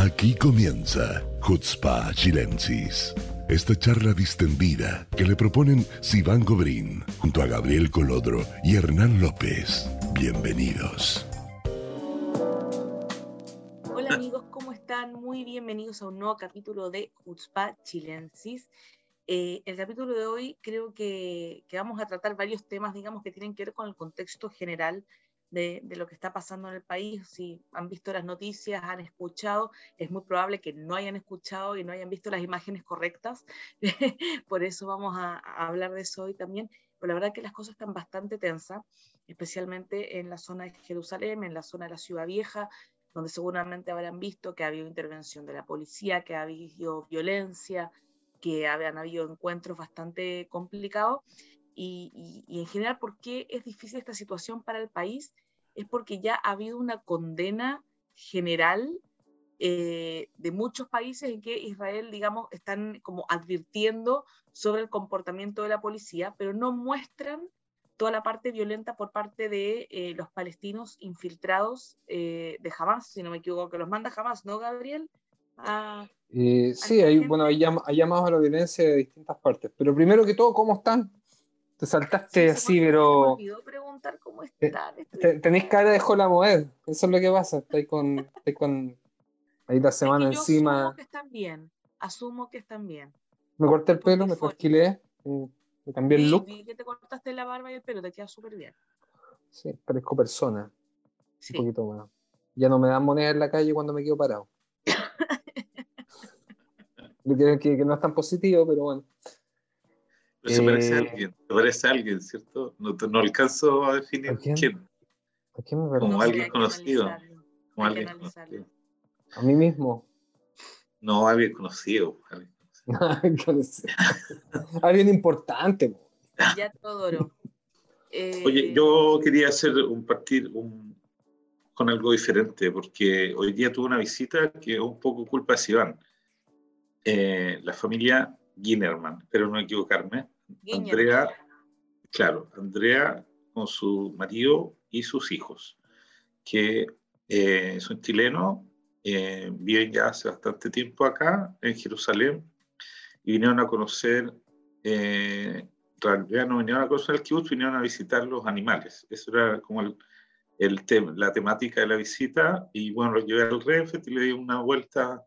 Aquí comienza Hutzpa Chilensis. Esta charla distendida que le proponen Sivan Gobrín junto a Gabriel Colodro y Hernán López. Bienvenidos. Hola amigos, ¿cómo están? Muy bienvenidos a un nuevo capítulo de Hutzpa Chilensis. Eh, el capítulo de hoy creo que, que, vamos a tratar varios temas, digamos, que tienen que ver con el contexto general de, lo que está pasando en el país, si han visto las noticias, han escuchado, es muy probable que no hayan escuchado y no hayan visto las imágenes correctas, por eso vamos a, hablar de eso hoy también, pero la verdad que las cosas están bastante tensas, especialmente en la zona de Jerusalén, en la zona de la Ciudad Vieja, donde seguramente habrán visto que ha habido intervención de la policía, que ha habido violencia, que habían habido encuentros bastante complicados y, en general por qué es difícil esta situación para el país, es porque ya ha habido una condena general eh, de muchos países en que Israel, digamos, están como advirtiendo sobre el comportamiento de la policía, pero no muestran toda la parte violenta por parte de eh, los palestinos infiltrados eh, de Hamas, si no me equivoco, que los manda Hamas, ¿no, Gabriel? sí, hay, bueno, hay, llamados a la violencia de distintas partes, pero primero que todo, ¿cómo están? Te saltaste así, pero. Me olvidó preguntar cómo eh, están. tenéis cara de Jola Moed, eso es lo que pasa. Estáis con, estáis con ahí la semana encima. Asumo que están bien. Asumo que están bien. Me corté el pelo, me trasquilé, me cambié el look. Vi que te cortaste la barba y el pelo, te queda súper bien. Sí, parezco persona. Un poquito más. Ya no me dan moneda en la calle cuando me quedo parado. que, que no es tan positivo, pero bueno se parece a alguien, se parece a alguien, ¿cierto? No, no alcanzo a definir quién? ¿A quién me Como alguien conocido. Como alguien conocido. A mí mismo. No, alguien conocido. Alguien, conocido. alguien importante. Ya todo eh, Oye, yo quería hacer un partir un, con algo diferente, porque hoy día tuve una visita que es un poco culpa de Sivan. Eh, la familia Ginerman, pero no equivocarme. Andrea, claro, Andrea con su marido y sus hijos, que eh, son chilenos, eh, viven ya hace bastante tiempo acá, en Jerusalén, y vinieron a conocer, eh, no vinieron a conocer el kibbutz, vinieron a visitar los animales. Eso era como el, el tema, la temática de la visita, y bueno, los llevé al Refet y le di una vuelta,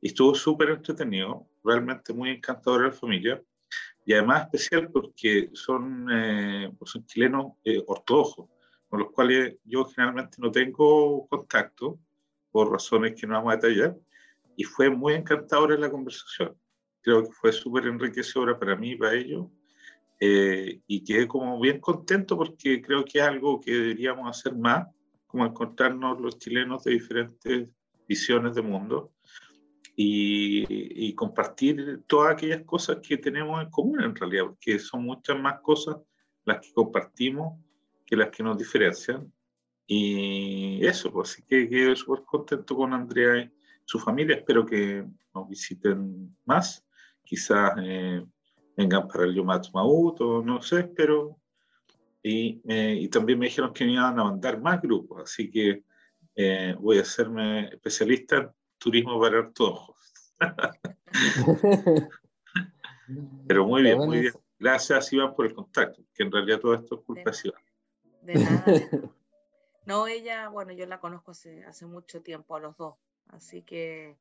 y estuvo súper entretenido realmente muy encantadora la familia y además especial porque son, eh, pues son chilenos eh, ortodoxos, con los cuales yo generalmente no tengo contacto por razones que no vamos a detallar y fue muy encantadora la conversación. Creo que fue súper enriquecedora para mí y para ellos eh, y quedé como bien contento porque creo que es algo que deberíamos hacer más, como encontrarnos los chilenos de diferentes visiones de mundo y, compartir todas aquellas cosas que tenemos en común en realidad, porque son muchas más cosas las que compartimos que las que nos diferencian. Y eso, pues así que quedo súper contento con Andrea y su familia. Espero que nos visiten más. Quizás eh, vengan para el Yomat Maut o no sé, pero. Y, eh, y, también me dijeron que me iban a mandar más grupos, así que eh, voy a hacerme especialista turismo para ojos. Pero muy bien, muy bien. Gracias, Iván, por el contacto, que en realidad todo esto es culpa de Iván. De nada. No, ella, bueno, yo la conozco hace, hace mucho tiempo a los dos, así que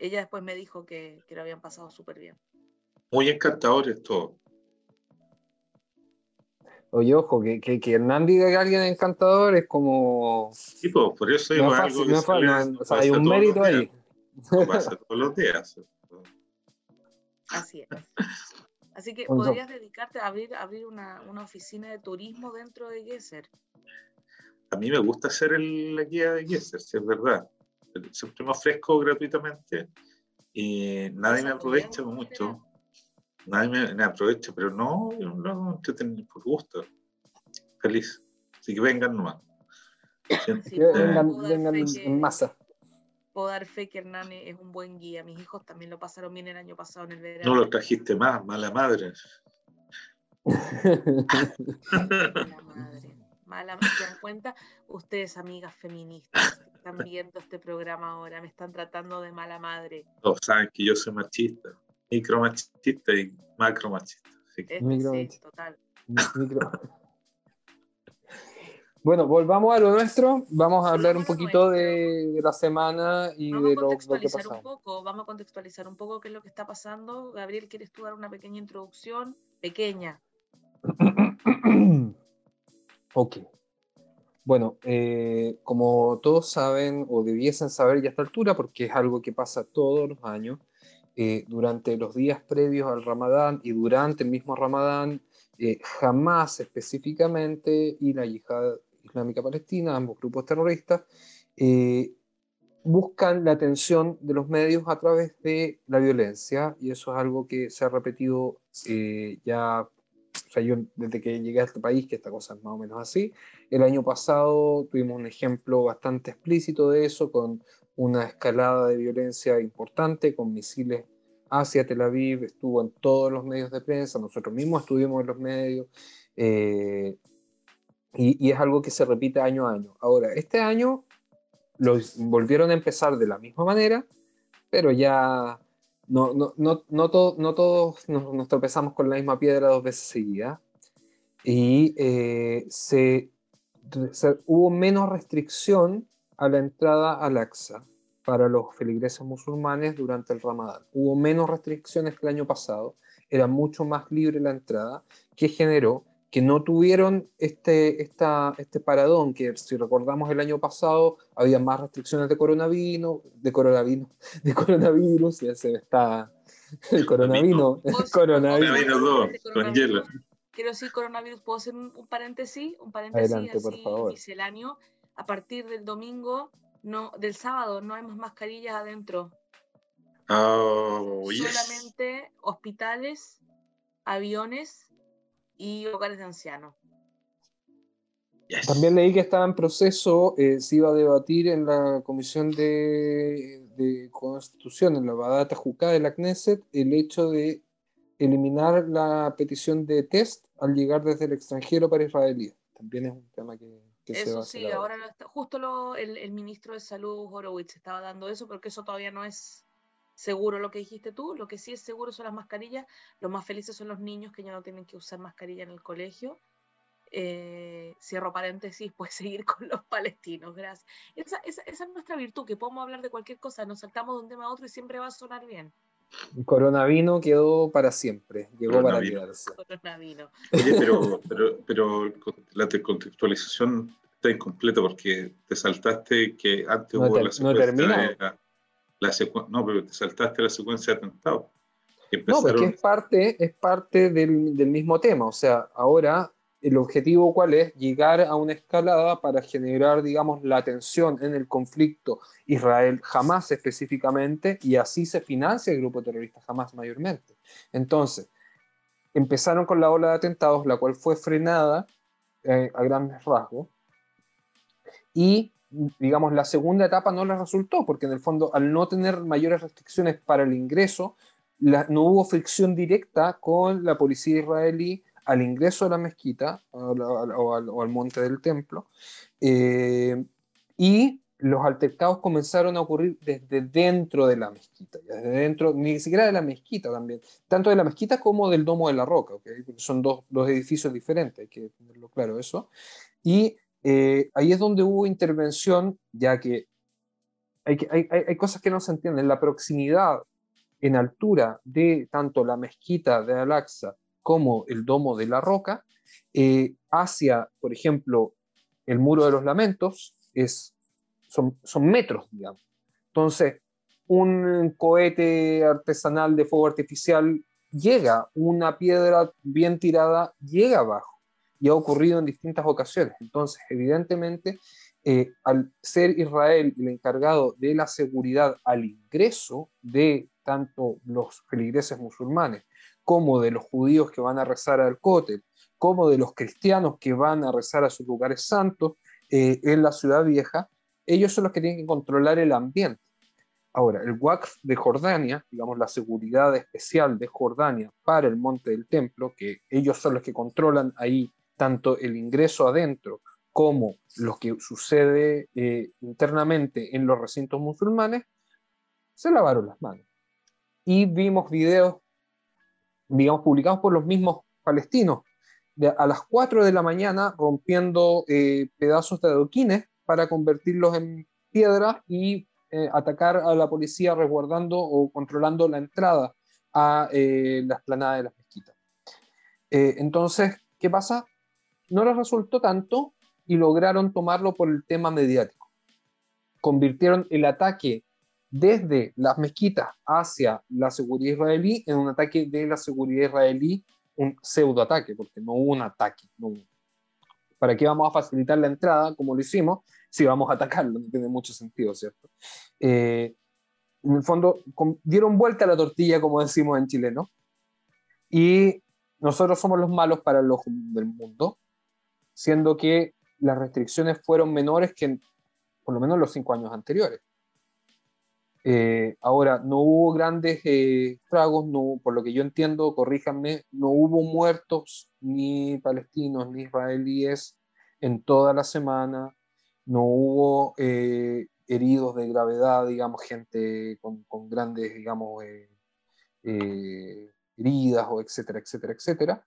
ella después me dijo que, que lo habían pasado súper bien. Muy encantadores todo. Oye, ojo, que, que, que, Hernán diga que alguien es encantador es como. Sí, pues, por eso no algo no o sea, hay un mérito ahí. pasa todos los días. Así es. Así que podrías dedicarte a abrir, abrir una, una, oficina de turismo dentro de Gesser. A mí me gusta hacer el, la guía de Gesser, si es verdad. Siempre me ofrezco gratuitamente y nadie me aprovecha mucho. Nadie me, aprovecha, pero no, yo no por gusto. Feliz. Así que vengan nomás. vengan, vengan en masa puedo dar fe que Hernán es un buen guía. Mis hijos también lo pasaron bien el año pasado en el verano. No lo trajiste más, mala madre. mala madre. mala, se dan cuenta, ustedes, amigas feministas, que están viendo este programa ahora, me están tratando de mala madre. Todos saben que yo soy machista, micromachista y macromachista. Sí. sí, total. Bueno, volvamos a lo nuestro. Vamos a hablar un poquito de, la semana y de lo, que pasa. Un poco, vamos a contextualizar un poco qué es lo que está pasando. Gabriel, ¿quieres tú dar una pequeña introducción? Pequeña. ok. Bueno, eh, como todos saben o debiesen saber ya a esta altura, porque es algo que pasa todos los años, eh, durante los días previos al Ramadán y durante el mismo Ramadán, eh, jamás específicamente y la yihad islámica palestina, ambos grupos terroristas, buscan la atención de los medios a través de la violencia y eso es algo que se ha repetido ya o sea, yo desde que llegué a este país, que esta cosa es más o menos así, el año pasado tuvimos un ejemplo bastante explícito de eso, con una escalada de violencia importante, con misiles hacia Tel Aviv, estuvo en todos los medios de prensa, nosotros mismos estuvimos en los medios, eh, y, es algo que se repite año a año. Ahora, este año lo volvieron a empezar de la misma manera, pero ya no, no, no, no, no todos nos, tropezamos con la misma piedra dos veces seguidas. Y eh, se, hubo menos restricción a la entrada al Aqsa para los feligreses musulmanes durante el Ramadán. Hubo menos restricciones que el año pasado, era mucho más libre la entrada, que generó que no tuvieron este, esta, este paradón, que si recordamos el año pasado había más restricciones de coronavirus, de coronavirus, de coronavirus, ya se está el coronavirus, el coronavirus. con hielo. Quiero decir coronavirus, ¿puedo hacer un, paréntesis? Un paréntesis Adelante, por favor. misceláneo. A partir del domingo, no, del sábado, no hay más mascarillas adentro. Oh, Solamente hospitales, aviones y hogares de ancianos. También leí que estaba en proceso, eh, se iba a debatir en la Comisión de, de Constitución, en la Badata Jucá de la Knesset, el hecho de eliminar la petición de test al llegar desde el extranjero para israelíes. También es un tema que, se va a hacer sí, ahora, justo lo, el, el, ministro de Salud, Horowitz, estaba dando eso, porque eso todavía no es seguro lo que dijiste tú, lo que sí es seguro son las mascarillas, los más felices son los niños que ya no tienen que usar mascarilla en el colegio. Eh, cierro paréntesis, puedes seguir con los palestinos, gracias. Esa, esa, esa, es nuestra virtud, que podemos hablar de cualquier cosa, nos saltamos de un tema a otro y siempre va a sonar bien. El coronavino quedó para siempre, llegó para quedarse. Oye, pero, pero, pero la contextualización está incompleta porque te saltaste que antes hubo la secuencia no, pero te saltaste la secuencia de atentados. No, porque es parte, es parte del, del, mismo tema. O sea, ahora el objetivo cuál es? Llegar a una escalada para generar, digamos, la tensión en el conflicto Israel jamás específicamente y así se financia el grupo terrorista jamás mayormente. Entonces, empezaron con la ola de atentados, la cual fue frenada eh, a grandes rasgos y digamos, la segunda etapa no les resultó, porque en el fondo, al no tener mayores restricciones para el ingreso, no hubo fricción directa con la policía israelí al ingreso a la mezquita o, al, monte del templo, eh, y los altercados comenzaron a ocurrir desde dentro de la mezquita, desde dentro, ni siquiera de la mezquita también, tanto de la mezquita como del Domo de la Roca, son dos, dos edificios diferentes, hay que tenerlo claro eso, y eh, ahí es donde hubo intervención, ya que hay, hay, hay, cosas que no se entienden. La proximidad en altura de tanto la mezquita de Al-Aqsa como el domo de la roca, eh, hacia, por ejemplo, el muro de los lamentos, es, son, metros, digamos. Entonces, un cohete artesanal de fuego artificial llega, una piedra bien tirada llega abajo y ha ocurrido en distintas ocasiones. Entonces, evidentemente, eh, al ser Israel el encargado de la seguridad al ingreso de tanto los feligreses musulmanes como de los judíos que van a rezar al Kotel, como de los cristianos que van a rezar a sus lugares santos eh, en la ciudad vieja, ellos son los que tienen que controlar el ambiente. Ahora, el WACF de Jordania, digamos la seguridad especial de Jordania para el monte del templo, que ellos son los que controlan ahí tanto el ingreso adentro como lo que sucede eh, internamente en los recintos musulmanes, se lavaron las manos. Y vimos videos, digamos, publicados por los mismos palestinos, a las 4 de la mañana rompiendo eh, pedazos de adoquines para convertirlos en piedra y eh, atacar a la policía resguardando o controlando la entrada a la esplanada de las mezquitas. entonces, ¿qué pasa? No les resultó tanto y lograron tomarlo por el tema mediático. Convirtieron el ataque desde las mezquitas hacia la seguridad israelí en un ataque de la seguridad israelí, un pseudoataque, porque no hubo un ataque. ¿Para qué vamos a facilitar la entrada, como lo hicimos, si vamos a atacarlo? No tiene mucho sentido, ¿cierto? Eh, en el fondo, dieron vuelta a la tortilla, como decimos en chileno, y nosotros somos los malos para el ojo del mundo, siendo que las restricciones fueron menores que en, por lo menos los cinco años anteriores. Eh, ahora, no hubo grandes eh, no, por lo que yo entiendo, corríjanme, no hubo muertos ni palestinos ni israelíes en toda la semana, no hubo eh, heridos de gravedad, digamos, gente con, con grandes, digamos, eh, heridas o etcétera, etcétera, etcétera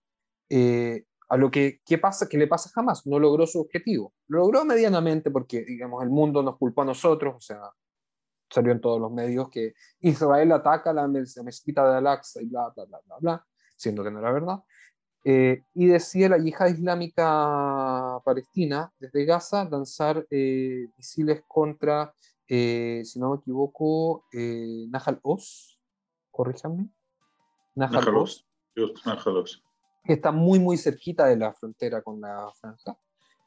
a lo que ¿qué pasa, que le pasa jamás, no logró su objetivo. Lo logró medianamente porque, digamos, el mundo nos culpó a nosotros, o sea, salió en todos los medios que Israel ataca la, mezquita de Al-Aqsa y bla, bla, bla, bla, bla, siendo que no era verdad. Eh, y decía la yihad islámica palestina desde Gaza lanzar eh, misiles contra, eh, si no me equivoco, Nahal Oz, corríjanme. Nahal Oz. Nahal Oz que está muy, muy cerquita de la frontera con la franja.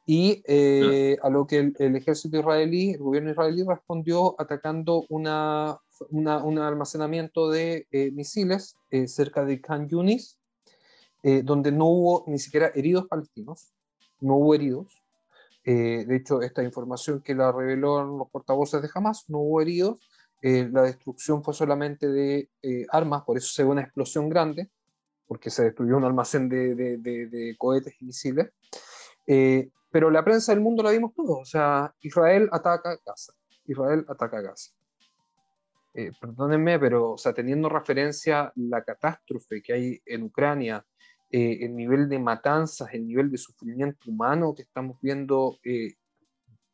Y eh, a lo que el, ejército israelí, el gobierno israelí respondió atacando una, un almacenamiento de eh, misiles eh, cerca de Khan Yunis, donde no hubo ni siquiera heridos palestinos, no hubo heridos. de hecho, esta información que la reveló los portavoces de Hamas, no hubo heridos. la destrucción fue solamente de armas, por eso se ve una explosión grande porque se destruyó un almacén de, de, de, cohetes y misiles. Eh, pero la prensa del mundo la vimos todos. O sea, Israel ataca Gaza. Israel ataca Gaza. Eh, perdónenme, pero o sea, teniendo referencia la catástrofe que hay en Ucrania, eh, el nivel de matanzas, el nivel de sufrimiento humano que estamos viendo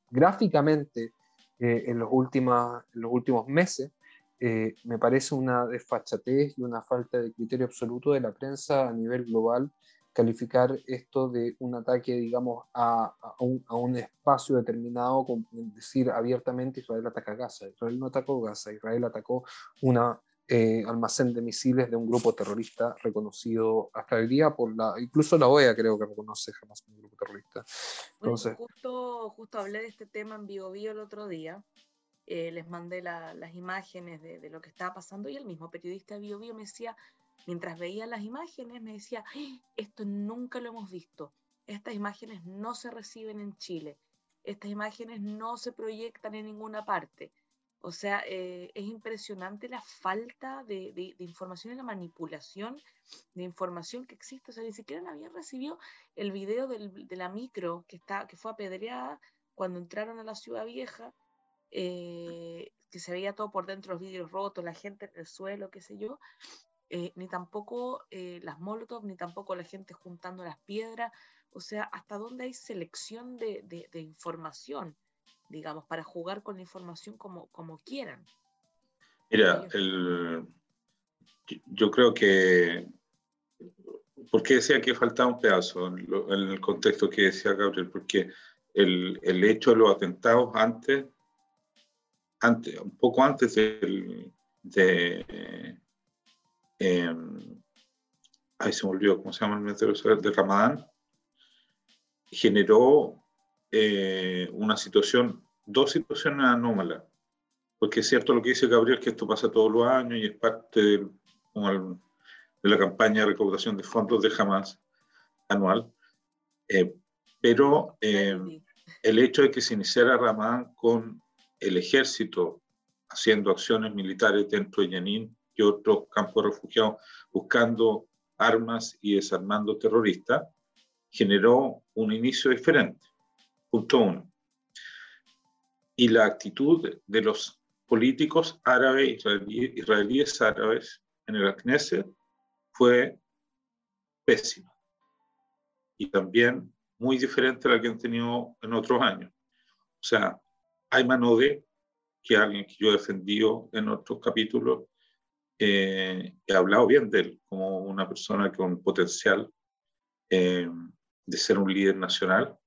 gráficamente en, los últimos, en los últimos meses, eh, me parece una desfachatez y una falta de criterio absoluto de la prensa a nivel global calificar esto de un ataque, digamos, a, un, espacio determinado, con decir abiertamente Israel ataca Gaza. Israel no atacó Gaza, Israel atacó un eh, almacén de misiles de un grupo terrorista reconocido hasta el día por la, incluso la OEA creo que reconoce jamás un grupo terrorista. Entonces, justo, justo hablé de este tema en Bio Bio el otro día eh, les mandé las imágenes de, lo que estaba pasando y el mismo periodista Bio Bio me decía, mientras veía las imágenes, me decía, ¡Ah! esto nunca lo hemos visto, estas imágenes no se reciben en Chile, estas imágenes no se proyectan en ninguna parte. O sea, eh, es impresionante la falta de, información y la manipulación de información que existe. O sea, ni siquiera habían recibido el video de la micro que, está, que fue apedreada cuando entraron a la ciudad vieja eh, que se veía todo por dentro, los vidrios rotos, la gente en el suelo, qué sé yo, eh, ni tampoco eh, las molotov, ni tampoco la gente juntando las piedras, o sea, hasta dónde hay selección de, de, información, digamos, para jugar con la información como, como quieran. Mira, el, yo creo que, ¿por qué decía que faltaba un pedazo en, el contexto que decía Gabriel? Porque el, el hecho de los atentados antes antes, un poco antes del, de, ahí se me olvidó, ¿cómo se llama el mes de Ramadán? Generó eh, una situación, dos situaciones anómalas. Porque es cierto lo que dice Gabriel, que esto pasa todos los años y es parte de, la campaña de recaudación de fondos de Hamas anual. Eh, pero em, el hecho de que se iniciara Ramadán con el ejército haciendo acciones militares dentro de Yanín y otros campos de refugiados buscando armas y desarmando terroristas, generó un inicio diferente. punto uno. Y la actitud de los políticos árabes, israelíes árabes en el Knesset fue pésima. Y también muy diferente a la que han tenido en otros años. O sea, Ayman Ode, que es alguien que yo he defendido en otros capítulos, eh, he hablado bien de él como una persona con potencial eh, de ser un líder nacional,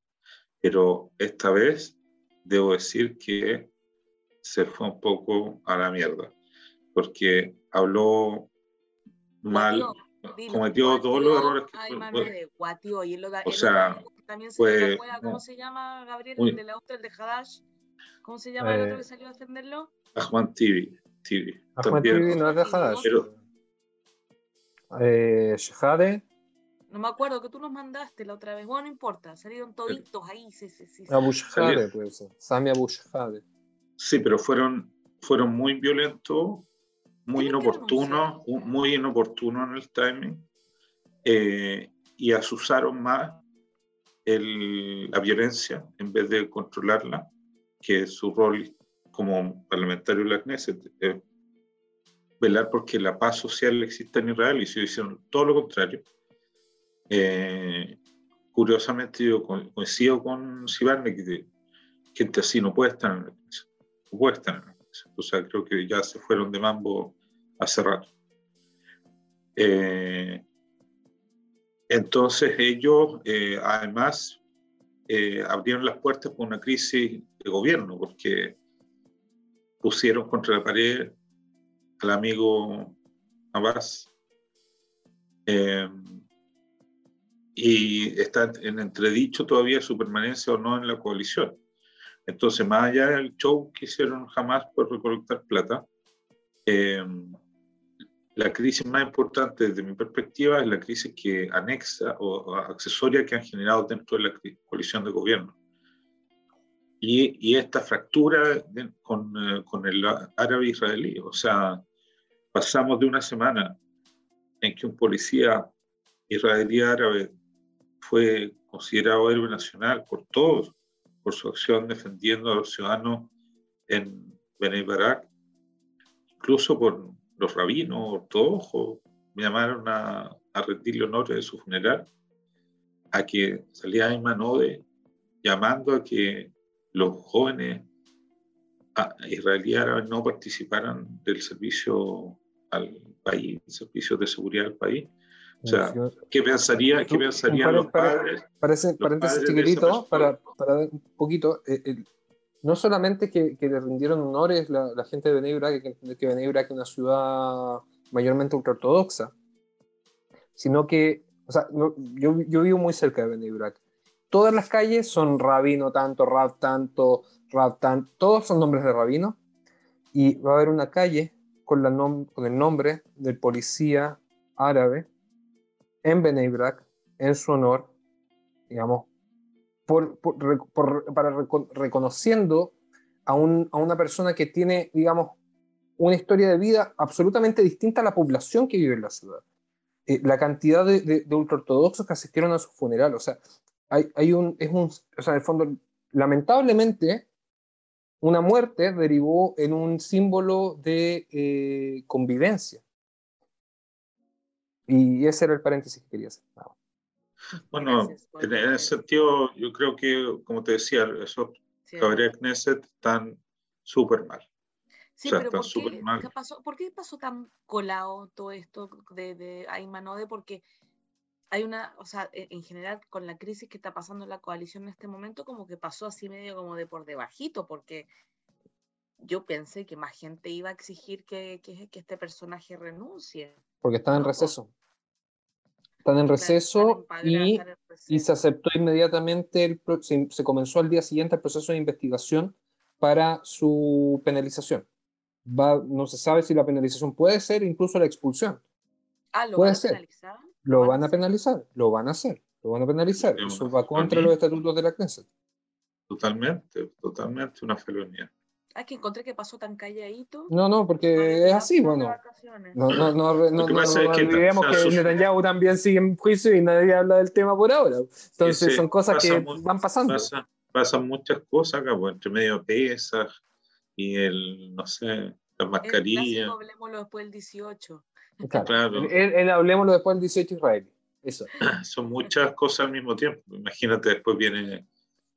pero esta vez debo decir que se fue un poco a la mierda, porque habló mal, cometió todos los errores que... o sea, también se fue, ¿cómo se llama Gabriel? el de la otra, el de Hadash. ¿Cómo se llama el otro que salió a defenderlo? Ahmad TV. Ahmad TV no es de Hadash. Pero, eh, Shehade. No me acuerdo que tú nos mandaste la otra vez. Bueno, no importa, salieron toditos ahí. Sí, sí, sí. Abu Shehade, puede ser. Sami Abu Shehade. Sí, pero fueron, fueron muy violentos, muy inoportunos, muy inoportunos en el timing. Eh, y asusaron más la violencia en vez de controlarla, que su rol como parlamentario de la Knesset es velar porque la paz social exista en Israel y se hicieron todo lo contrario. Eh, curiosamente yo coincido con Sibarne que gente así no puede estar en la Knesset, no puede estar en la Knesset. O sea, creo que ya se fueron de mambo hace rato. Eh, entonces ellos, eh, además, eh, abrieron las puertas por una crisis de gobierno, porque pusieron contra la pared al amigo Abbas eh, y está en entredicho todavía su permanencia o no en la coalición. Entonces, más allá del show que hicieron jamás por recolectar plata, la crisis más importante desde mi perspectiva es la crisis que anexa o, accesoria que han generado dentro de la coalición de gobierno. Y, y esta fractura con, eh, con, el árabe israelí, o sea, pasamos de una semana en que un policía israelí árabe fue considerado héroe nacional por todos, por su acción defendiendo a los ciudadanos en Bnei Barak, incluso por los rabinos ortodoxos me llamaron a, a rendirle honores de su funeral, a que salía Ayman Ode llamando a que los jóvenes israelíes no participaran del servicio al país, servicio de seguridad al país. O sea, ¿qué pensaría, qué pensarían los padres? Parece, paréntesis chiquitito, para, para un poquito. Eh, no solamente que, le rindieron honores la, la gente de Benebra, que, que Benebra es una ciudad mayormente ultraortodoxa, sino que, o sea, yo, yo, vivo muy cerca de Benebra. Todas las calles son rabino tanto, rab tanto, rab tanto, todos son nombres de rabino. Y va a haber una calle con, el nombre del policía árabe en Benebrak, en su honor, digamos, para reconociendo a, una persona que tiene, digamos, una historia de vida absolutamente distinta a la población que vive en la ciudad. Eh, la cantidad de, de, ultraortodoxos que asistieron a su funeral, o sea, hay, un, es un, o sea, en el fondo, lamentablemente, una muerte derivó en un símbolo de eh, convivencia. Y ese era el paréntesis que quería hacer. Bueno, en ese sentido, yo creo que, como te decía, esos sí. Knesset están súper mal. Sí, pero ¿por qué, ¿qué pasó, ¿por qué, pasó, tan colado todo esto de, de Aymanode? Porque hay una, o sea, e, en general con la crisis que está pasando la coalición en este momento, como que pasó así medio como de por debajito, porque yo pensé que más gente iba a exigir que, que, que este personaje renuncie. Porque estaba en receso. Están en receso y, y, se aceptó inmediatamente, el, se, comenzó al día siguiente el proceso de investigación para su penalización. Va, no se sabe si la penalización puede ser incluso la expulsión. Ah, ¿lo puede van a ser. penalizar? Lo van a penalizar, lo van a hacer, lo van a penalizar. Eso va contra los estatutos de la Knesset. Totalmente, totalmente una felonía. Ah, que encontré que pasó tan calladito. No, no, porque es así, bueno. No, no, no, no, no, no, que, que Netanyahu también sigue en juicio y nadie habla del tema por ahora. Entonces son cosas que van pasando. Pasa, pasan muchas cosas acá, pues, entre medio pesas y el, no sé, las mascarillas. Hablemoslo después del 18. Claro. El, hablemoslo después del 18 Israel. Eso. Son muchas cosas al mismo tiempo. Imagínate, después viene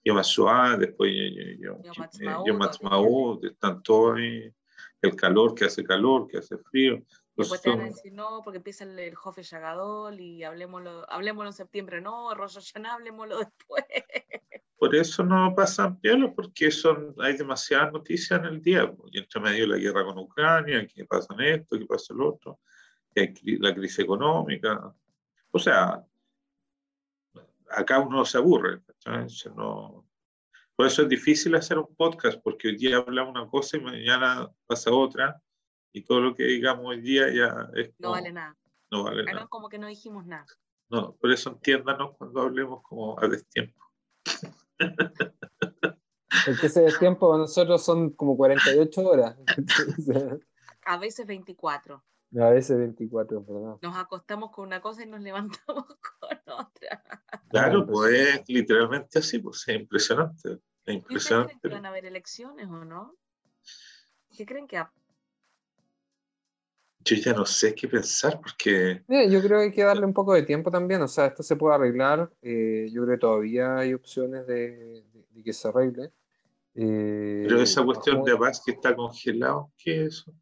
Yom HaShoah, después Yom Ha'atzmaut, están todos ahí. El calor, que hace calor, que hace frío. Después te van a decir no, porque empieza el, el Jofe Yagadol y hablemoslo, hablemoslo en septiembre, no, Rosh Hashanah, hablemoslo después. Por eso no pasan piolos, porque son, hay demasiadas noticias en el día. Y entre medio la guerra con Ucrania, que pasa esto, que pasa el otro, la crisis económica. O sea, acá uno se aburre. No, por eso es difícil hacer un podcast, porque hoy día habla una cosa y mañana pasa otra y todo lo que digamos hoy día ya es... no vale nada. No vale nada. como que no dijimos nada. No, por eso entiéndanos cuando hablemos como a destiempo. Porque ese destiempo nosotros son como 48 horas. a veces 24. A veces 24, ¿verdad? Nos acostamos con una cosa y nos levantamos con otra. Claro, pues es literalmente así, pues es impresionante. Es impresionante. creen que van a haber elecciones o no? ¿Qué creen que yo ya no sé qué pensar porque... yo creo que hay que darle un poco de tiempo también, o sea, esto se puede arreglar, eh, yo creo que todavía hay opciones de, que se arregle. Eh, Pero esa cuestión de paz que está congelado, ¿qué es eso?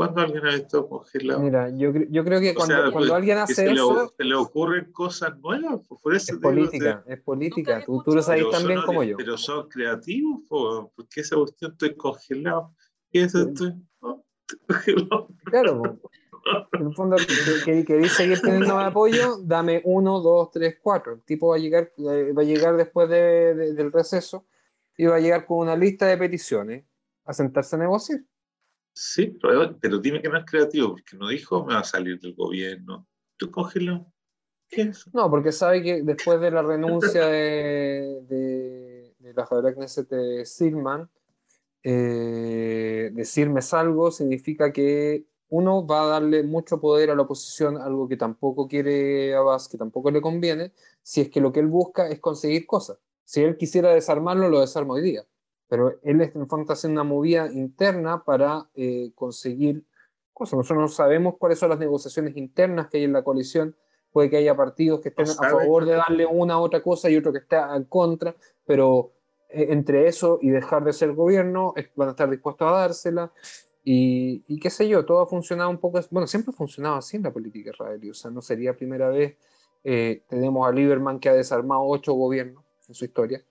¿Cuándo alguien ha estado congelado? Mira, yo, yo creo que cuando, cuando alguien hace se eso... Le, se le ocurren cosas nuevas, por eso es política, es política, tú, tú, lo sabes también como yo. Pero son creativos, porque esa cuestión estoy congelado. ¿Qué es esto? Claro, en el fondo, queréis seguir teniendo apoyo, dame uno, dos, tres, cuatro. El tipo va a llegar, eh, va a llegar después del receso y va a llegar con una lista de peticiones a sentarse a negociar. Sí, pero, dime que no es creativo, porque no dijo me va a salir del gobierno. ¿Tú cógelo? ¿Qué No, porque sabe que después de la renuncia de, de, de la Knesset de Silman, eh, decirme salgo significa que uno va a darle mucho poder a la oposición, algo que tampoco quiere Abbas, que tampoco le conviene, si es que lo que él busca es conseguir cosas. Si él quisiera desarmarlo, lo desarma hoy día. Pero él en el fondo está haciendo una movida interna para eh, conseguir cosas. Nosotros no sabemos cuáles son las negociaciones internas que hay en la coalición. Puede que haya partidos que estén a favor de darle una u otra cosa y otro que esté en contra, pero eh, entre eso y dejar de ser gobierno, van a estar dispuestos a dársela. Y, y, qué sé yo, todo ha funcionado un poco, bueno, siempre ha funcionado así en la política israelí, o sea, no sería primera vez, eh, tenemos a Lieberman que ha desarmado ocho gobiernos en su historia,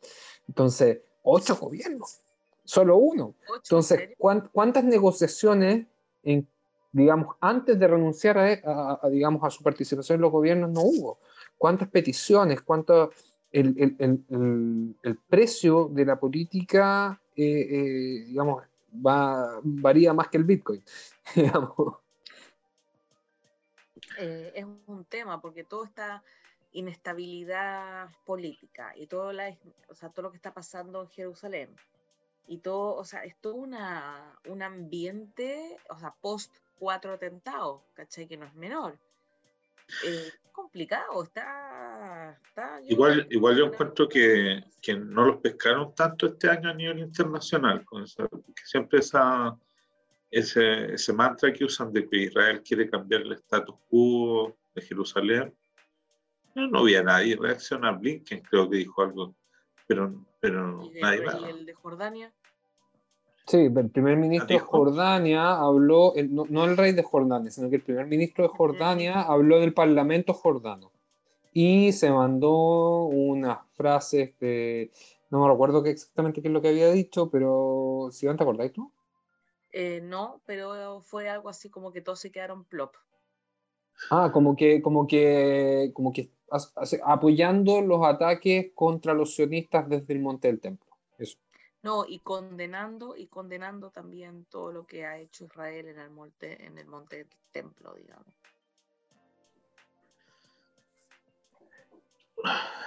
entonces, ocho gobiernos, solo uno. Entonces, ¿cuántas negociaciones, en, digamos, antes de renunciar a, a, digamos, a su participación en los gobiernos no hubo? ¿Cuántas peticiones, cuántos el, el, el, precio de la política, eh, eh, digamos, va, varía más que el Bitcoin. Eh, es un tema, porque toda esta inestabilidad política y todo, la, o sea, todo lo que está pasando en Jerusalén y todo, o sea, es todo una, un ambiente, o sea, post cuatro atentados, ¿cachai? Que no es menor. Eh, complicado, está... igual, igual yo encuentro que, que, no los pescaron tanto este año a nivel internacional, con porque siempre esa, ese, ese mantra que usan de que Israel quiere cambiar el status quo de Jerusalén. No, no había nadie reaccionar. Blinken creo que dijo algo, pero, pero nadie ¿Y el de Jordania? Sí, el primer ministro de Jordania habló, no, el rey de Jordania, sino que el primer ministro de Jordania habló del parlamento jordano y se mandó unas frases que no me recuerdo qué exactamente qué es lo que había dicho, pero si ¿sí, te acordáis tú? Eh, no, pero fue algo así como que todos se quedaron plop. Ah, como que, como que, como que apoyando los ataques contra los sionistas desde el Monte del Templo. Eso. No, y condenando, y condenando también todo lo que ha hecho Israel en el monte, en el monte del templo, digamos.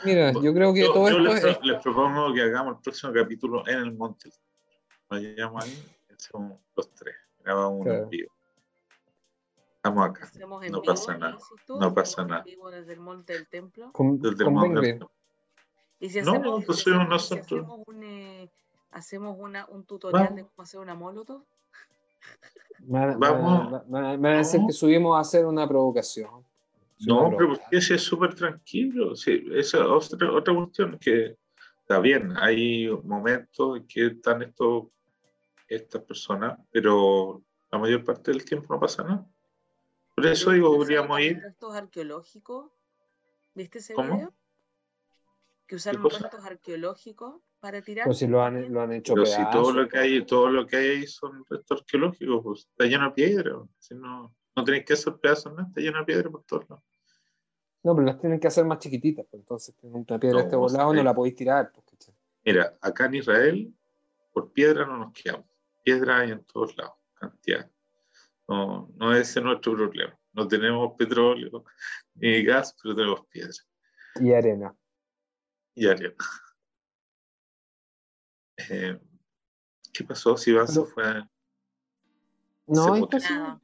Mira, yo creo que todo esto les, les, propongo que hagamos el próximo capítulo en el monte. Vayamos ahí, somos los tres, grabamos uno en vivo. Estamos acá. No pasa nada. No pasa nada. Desde el monte del templo. desde el monte del templo. ¿Y si hacemos, pues un, eh, hacemos una, un tutorial de cómo hacer una molotov? Me, Vamos. Me, me, decir que subimos a hacer una provocación. No, pero ese es súper tranquilo. Sí, esa es otra, otra cuestión que está bien. Hay momentos en que están estos, estas personas, pero la mayor parte del tiempo no pasa nada. Por eso digo, podríamos ir. ¿Restos arqueológicos? ¿Viste ese video? Que usaron restos arqueológicos para tirar. Pues si lo han, lo han hecho Pero si todo lo que hay, todo lo que hay son restos arqueológicos, pues está lleno de piedra. Si no, no tenéis que hacer pedazos, ¿no? Está lleno de piedra por todos lados. No, pero las tienen que hacer más chiquititas, pues entonces una piedra de este volado no la podéis tirar. Pues, Mira, acá en Israel, por piedra no nos quedamos. Piedra hay en todos lados, cantidad. No, no es ese nuestro problema. No tenemos petróleo ni gas, pero tenemos piedra. Y arena. Y arena. Eh, ¿Qué pasó? Si vas a fue. No, estación.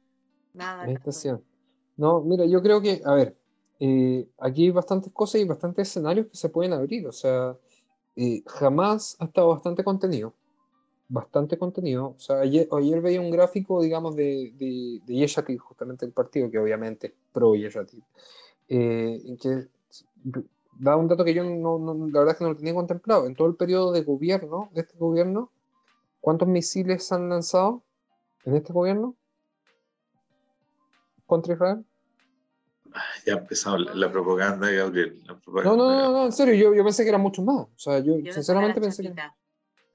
Nada, nada. No, mira, yo creo que, a ver, eh, aquí hay bastantes cosas y bastantes escenarios que se pueden abrir. O sea, eh, jamás ha estado bastante contenido. Bastante contenido. O sea, ayer, ayer veía un gráfico, digamos, de, de, de justamente el partido, que obviamente es pro Yeshatit, eh, en que da un dato que yo no, no, la verdad es que no lo tenía contemplado. En todo el periodo de gobierno, de este gobierno, ¿cuántos misiles han lanzado en este gobierno contra Israel? Ya ha empezado la, propaganda, Gabriel. no, no, no, no, en serio, yo, yo pensé que era mucho más. O sea, yo, sinceramente pensé que.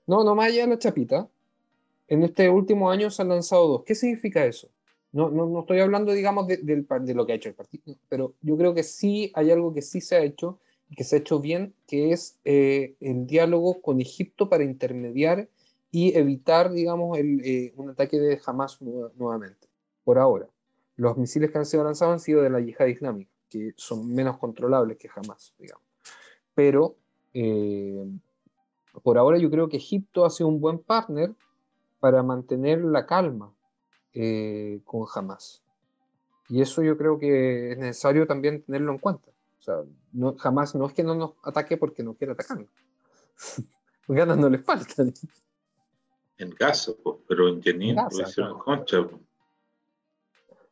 No, no más allá de la chapita. En este último año se han lanzado dos. ¿Qué significa eso? No, no, no estoy hablando, digamos, de, lo que ha hecho el partido, pero yo creo que sí hay algo que sí se ha hecho y que se ha hecho bien, que es eh, el diálogo con Egipto para intermediar y evitar, digamos, eh, un ataque de Hamas nuevamente, por ahora los misiles que han sido lanzados han sido de la yihad islámica, que son menos controlables que jamás, digamos. Pero eh, por ahora yo creo que Egipto ha sido un buen partner para mantener la calma eh, con Hamas. Y eso yo creo que es necesario también tenerlo en cuenta. O sea, no, jamás no es que no nos ataque porque no quiere atacarnos. Ganas no le faltan. En caso, pero en Jenin lo hicieron concha.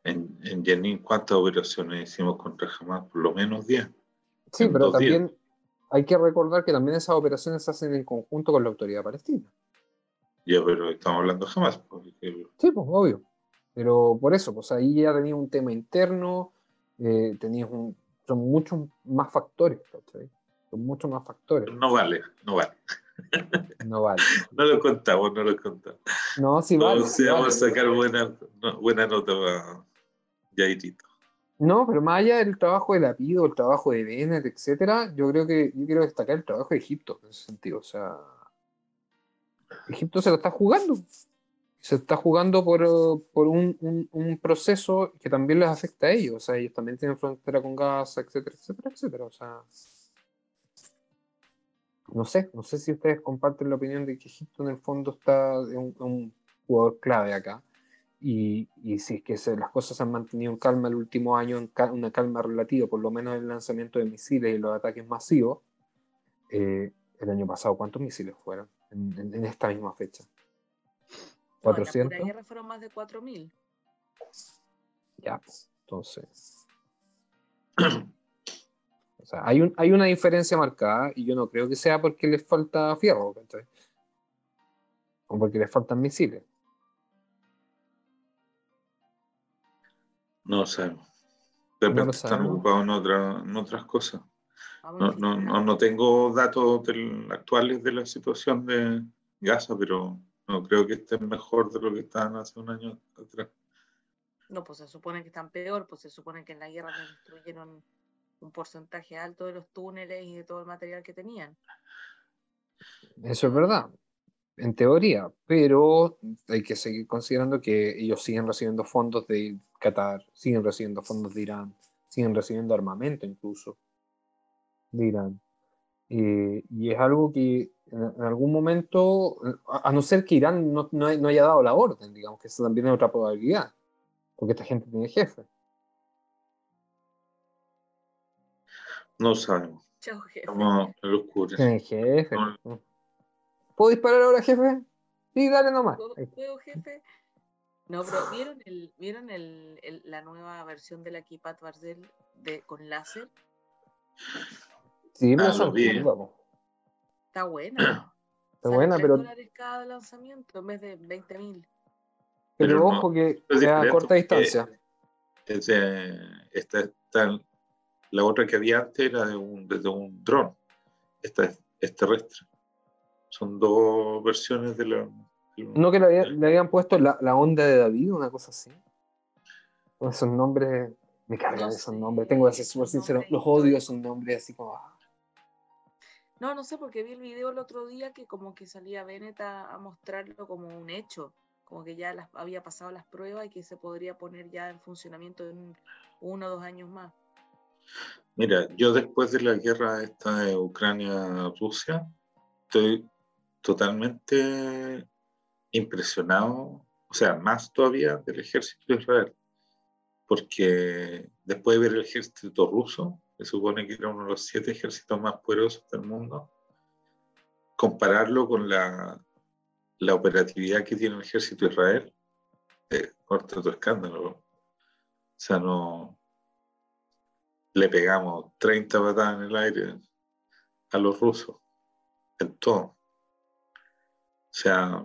En, en Jenin, ¿cuántas operaciones hicimos contra Hamas? Por lo menos 10. Sí, pero también hay que recordar que también esas operaciones se hacen en conjunto con la autoridad palestina. Ya, pero estamos hablando Hamas. Pues, sí, pues obvio. Pero por eso, pues ahí ya tenía un tema interno, eh, tenías un, son muchos más factores, ¿cachai? Son muchos más factores. No vale, no vale. No vale. no lo contamos, no lo contamos. No, sí vale. vamos a sacar buena, buena nota para Jairito. No, pero más allá del trabajo de Lapido, el trabajo de Bennett, etcétera, yo creo que yo quiero destacar el trabajo de Egipto en ese sentido. O sea, Egipto se lo está jugando. Se está jugando por, por un, un, proceso que también les afecta a ellos. O sea, ellos también tienen frontera con Gaza, etcétera, etcétera, etcétera. O sea, no sé, no sé si ustedes comparten la opinión de que Egipto en el fondo está un jugador clave acá. Y, si es que las cosas se han mantenido en calma el último año, en una calma relativa, por lo menos el lanzamiento de misiles y los ataques masivos, eh, el año pasado, ¿cuántos misiles fueron en, esta misma fecha? ¿400? en la guerra fueron más de 4.000. Ya, entonces. o sea, hay, un, hay una diferencia marcada y yo no creo que sea porque les falta fierro, O porque les faltan misiles. No sabemos. De repente están ocupados en, otra, en otras cosas. No, no, no, tengo datos actuales de la situación de Gaza, pero no creo que estén mejor de lo que estaban hace un año atrás. No, pues se supone que están peor, pues se supone que en la guerra destruyeron un porcentaje alto de los túneles y de todo el material que tenían. Eso es verdad en teoría, pero hay que seguir considerando que ellos siguen recibiendo fondos de Qatar, siguen recibiendo fondos de Irán, siguen recibiendo armamento incluso de Irán. Eh, y es algo que en, algún momento, a, no ser que Irán no, no, haya dado la orden, digamos que eso también es otra probabilidad, porque esta gente tiene jefe. No sabemos. Chao, jefe. Vamos a los jefe. ¿Puedo disparar ahora, jefe? Sí, dale nomás. ¿Puedo, jefe? No, pero ¿vieron, el, ¿vieron el, la nueva versión de la Kipat Barcel de, con láser? Sí, pero ah, son Está buena. Está buena, pero. dólares cada lanzamiento en vez de 20 mil. Pero, ojo que es a corta distancia. esta, la otra que había antes era de un, desde un dron. Esta es, terrestre. Son dos versiones de la. ¿No que le, habían puesto la, la, onda de David, una cosa así? Esos nombres. Me cargan esos nombres. Tengo que ser súper sincero. Los odio esos nombres así como. Ah. No, no sé, porque vi el video el otro día que como que salía Bennett a, mostrarlo como un hecho, como que ya las, había pasado las pruebas y que se podría poner ya en funcionamiento en uno o dos años más. Mira, yo después de la guerra esta de Ucrania-Rusia, estoy totalmente impresionado, o sea, más todavía del ejército de Israel, porque después de ver el ejército ruso, se supone que era uno de los siete ejércitos más poderosos del mundo, compararlo con la, la operatividad que tiene el ejército de Israel, es corta tu escándalo. O sea, no. Le pegamos 30 patadas en el aire a los rusos, en todo. O sea,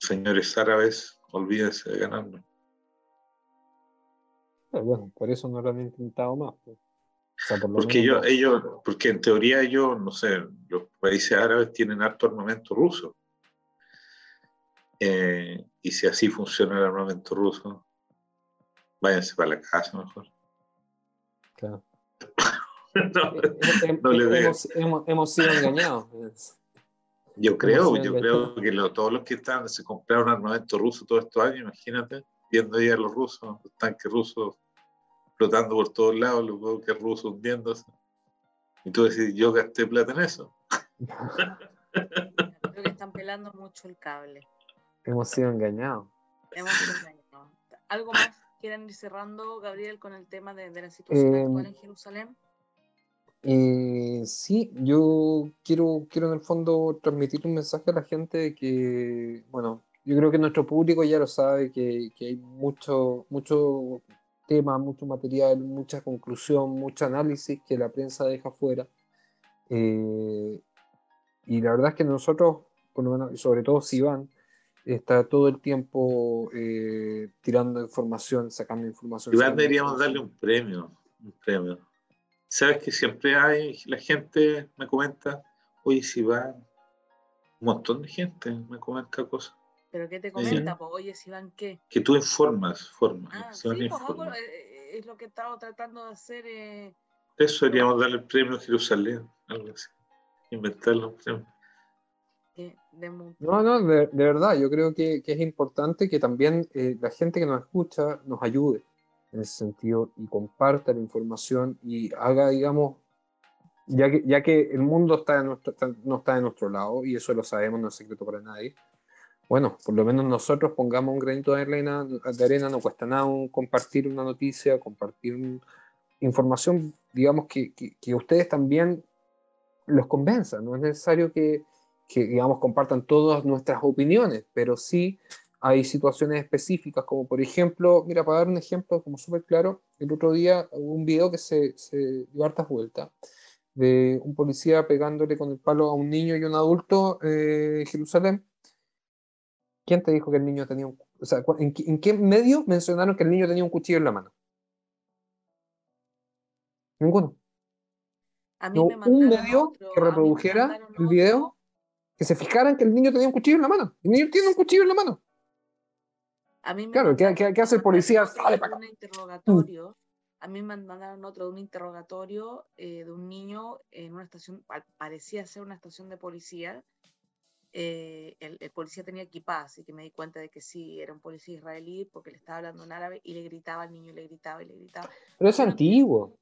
señores árabes, olvídense de ganarnos. Bueno, por eso no lo han intentado más. Pues porque ellos, ellos, porque en teoría ellos, no sé, los países árabes tienen alto armamento ruso. Eh, y si así funciona el armamento ruso, váyanse para la casa mejor. Claro. no, hemos, hemos, sido engañados. Yo creo, yo creo que todos los que están se compraron armamento ruso todos estos años, imagínate, viendo ahí a los rusos, los tanques rusos flotando por todos lados, los buques rusos hundiéndose. Y tú decís, yo gasté plata en eso. Creo que están pelando mucho el cable. Hemos sido engañados. Hemos sido engañados. ¿Algo más quieren ir cerrando, Gabriel, con el tema de, la situación eh, actual en Jerusalén? Eh, sí, yo quiero, quiero en el fondo transmitir un mensaje a la gente de que, bueno, yo creo que nuestro público ya lo sabe, que, que hay mucho, mucho tema, mucho material, mucha conclusión, mucho análisis que la prensa deja fuera. Eh, y la verdad es que nosotros, por lo menos, sobre todo Sivan, está todo el tiempo eh, tirando información, sacando información. Iván deberíamos darle un premio, un premio. Sabes que siempre hay, la gente me comenta, oye, Sivan, un montón de gente me comenta cosas. ¿Pero qué te comenta? Pues, oye, si van qué. Que tú informas, formas. Ah, sí, pues, eh, eh, es lo que he estado tratando de hacer. Eh, Eso deberíamos darle el premio a Jerusalén, algo así. Inventarle un premio. no, no, de, verdad, yo creo que, que, es importante que también la gente que nos escucha nos ayude en ese sentido y comparta la información y haga, digamos, ya que, ya que el mundo está, nuestro, no está de nuestro lado y eso lo sabemos, no es secreto para nadie, bueno, por lo menos nosotros pongamos un granito de arena, de arena no cuesta nada compartir una noticia, compartir información, digamos, que, que, ustedes también los convenzan. No es necesario que, que, digamos, compartan todas nuestras opiniones, pero sí hay situaciones específicas, como por ejemplo, mira, para dar un ejemplo como súper claro, el otro día hubo un video que se, se dio hartas vueltas de un policía pegándole con el palo a un niño y un adulto eh, en Jerusalén ¿Quién te dijo que el niño tenía un... O sea, ¿en, qué medio mencionaron que el niño tenía un cuchillo en la mano? Ninguno. A mí me un medio que reprodujera el video que se fijaran que el niño tenía un cuchillo en la mano. El niño tiene un cuchillo en la mano. A mí me claro, ¿qué, qué, hace el policía? Sale para un interrogatorio. A mí me mandaron otro de un interrogatorio eh, de un niño en una estación, parecía ser una estación de policía, eh, el, policía tenía equipada, así que me di cuenta de que sí, era un policía israelí porque le estaba hablando en árabe y le gritaba al niño, le gritaba y le gritaba. Pero es antiguo,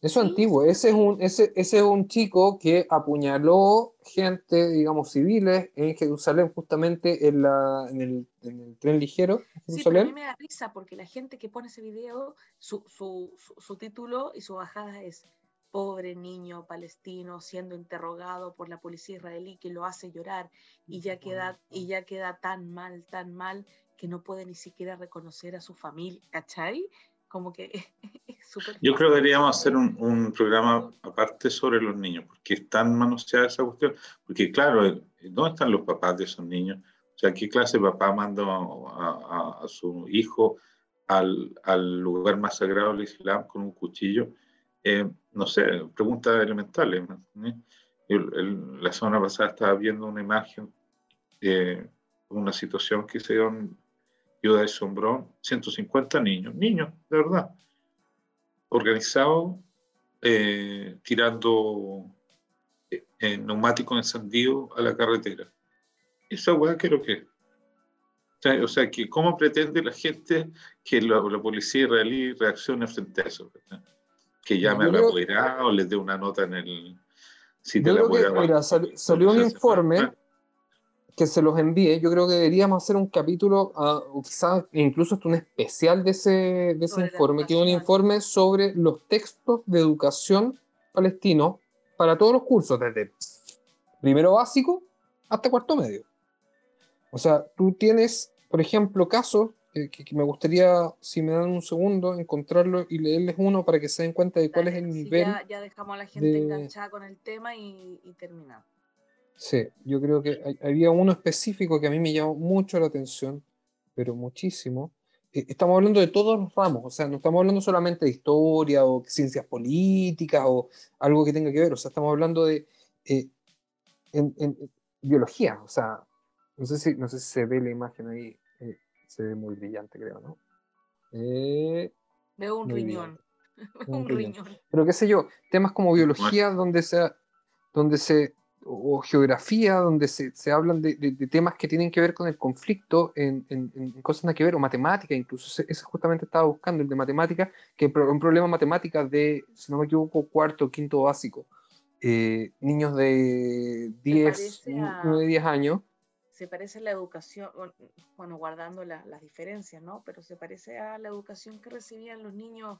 eso es antiguo. Ese es, un, ese, ese es un chico que apuñaló gente, digamos, civiles en Jerusalén, justamente en, la, en, el, en el tren ligero. Sí, pero a mí me da risa porque la gente que pone ese video, su, su, su, su título y su bajada es pobre niño palestino siendo interrogado por la policía israelí que lo hace llorar y ya queda, y ya queda tan mal, tan mal que no puede ni siquiera reconocer a su familia, ¿cachai? Como que es súper... Yo creo que deberíamos hacer un, un, programa aparte sobre los niños, porque es tan manoseada esa cuestión, porque claro, eh, ¿dónde están los papás de esos niños? O sea, ¿qué clase de papá manda a, a, su hijo al, al, lugar más sagrado del Islam con un cuchillo? Eh, no sé, preguntas elementales. ¿eh? la semana pasada estaba viendo una imagen de una situación que se dio en Ciudad de Sombrón, 150 niños, niños, de verdad, organizados, eh, tirando eh, neumáticos encendidos a la carretera. Esa hueá creo que o sea, que cómo pretende la gente que la, policía israelí reaccione frente a eso. Que llame al apoderado, les dé una nota en el sitio de la Mira, salió un informe que se los envíe. Yo creo que deberíamos hacer un capítulo, uh, o quizás incluso un especial de ese, de ese informe, que es un informe sobre los textos de educación palestino para todos los cursos, desde primero básico hasta cuarto medio. O sea, tú tienes, por ejemplo, casos que, me gustaría, si me dan un segundo, encontrarlo y leerles uno para que se den cuenta de cuál es el nivel. Ya, dejamos a la gente enganchada con el tema y, y terminamos. Sí, yo creo que había uno específico que a mí me llamó mucho la atención, pero muchísimo. Eh, estamos hablando de todos los ramos, o sea, no estamos hablando solamente de historia o ciencias políticas o algo que tenga que ver, o sea, estamos hablando de eh, en, biología, o sea, no sé, si, no sé si se ve la imagen ahí, eh, se ve muy brillante, creo, ¿no? Veo un riñón. un, riñón. Pero qué sé yo, temas como biología donde, sea, donde se o geografía, donde se, se hablan de, de, temas que tienen que ver con el conflicto en, en, en cosas nada que ver, o matemática, incluso. Eso justamente estaba buscando, el de matemática, que es un problema matemática de, si no me equivoco, cuarto o quinto básico. Eh, niños de 10, 9, 10 años. Se parece a la educación, bueno, guardando las diferencias, ¿no? Pero se parece a la educación que recibían los niños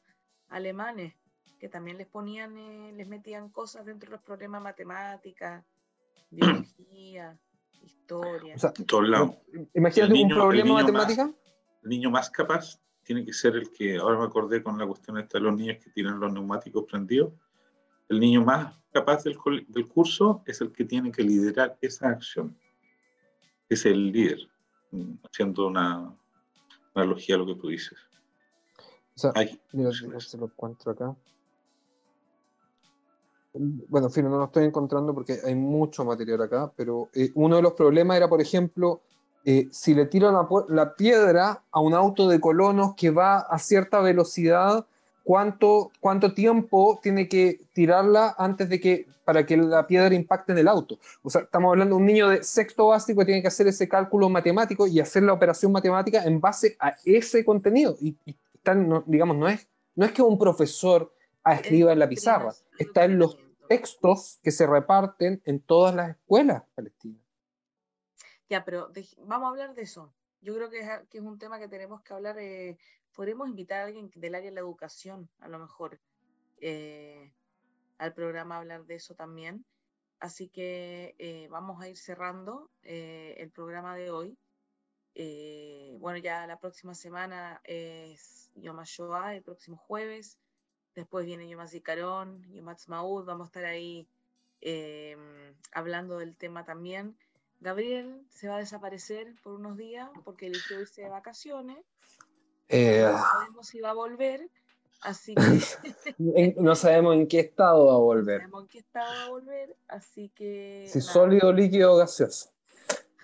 alemanes que también les ponían, eh, les metían cosas dentro de los problemas matemáticas, biología, historia. O sea, en todos lados. Imagínate un problema matemática. el niño más capaz tiene que ser el que, ahora me acordé con la cuestión esta de los niños que tienen los neumáticos prendidos, el niño más capaz del, del curso es el que tiene que liderar esa acción. Es el líder, mm, haciendo una analogía a lo que tú dices. O sea, mira, se lo encuentro acá bueno, en fin, no lo estoy encontrando porque hay mucho material acá, pero eh, uno de los problemas era, por ejemplo, eh, si le tiran la, piedra a un auto de colonos que va a cierta velocidad, ¿cuánto, cuánto tiempo tiene que tirarla antes de que, para que la piedra impacte en el auto? O sea, estamos hablando de un niño de sexto básico que tiene que hacer ese cálculo matemático y hacer la operación matemática en base a ese contenido. Y, digamos, no es, no es que un profesor escriba en la pizarra, está en los textos que se reparten en todas las escuelas palestinas. Ya, pero vamos a hablar de eso. Yo creo que es, un tema que tenemos que hablar. Eh, podremos invitar a alguien del área de la educación, a lo mejor, eh, al programa a hablar de eso también. Así que eh, vamos a ir cerrando el programa de hoy. bueno, ya la próxima semana es Yom el próximo jueves. Después viene Yom Zikaron, Yom Maud, vamos a estar ahí em, hablando del tema también. Gabriel se va a desaparecer por unos días porque eligió irse de vacaciones. Eh, no sabemos si va a volver, así que... no sabemos en qué estado va a volver. No sabemos en qué estado va a volver, así que... Si sólido, líquido o gaseoso.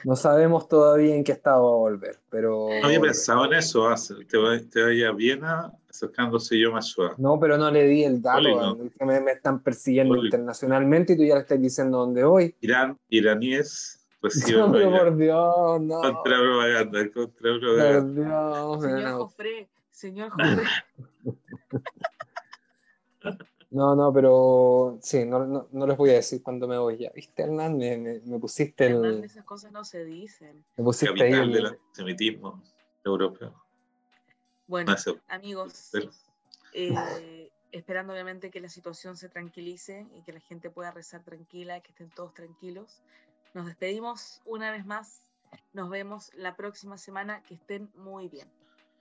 No sabemos todavía en qué estado va a volver, pero... No había pensado en eso, te, vaya a Viena acercándose yo más suave. No, pero no le di el dato, me, me, están persiguiendo internacionalmente y tú ya le estás diciendo dónde voy. Irán, iraníes reciben... No, pero por Dios, no. Contra propaganda, contra propaganda. Por Dios, señor Jofre, señor Jofre. No, no, pero sí, no, no, no, les voy a decir cuándo me voy ya. ¿Viste, Hernán? Me, me, pusiste el. esas cosas no se dicen. Me pusiste ahí el del antisemitismo europeo. Bueno, amigos, eh, esperando obviamente que la situación se tranquilice y que la gente pueda rezar tranquila, que estén todos tranquilos. Nos despedimos una vez más. Nos vemos la próxima semana. Que estén muy bien.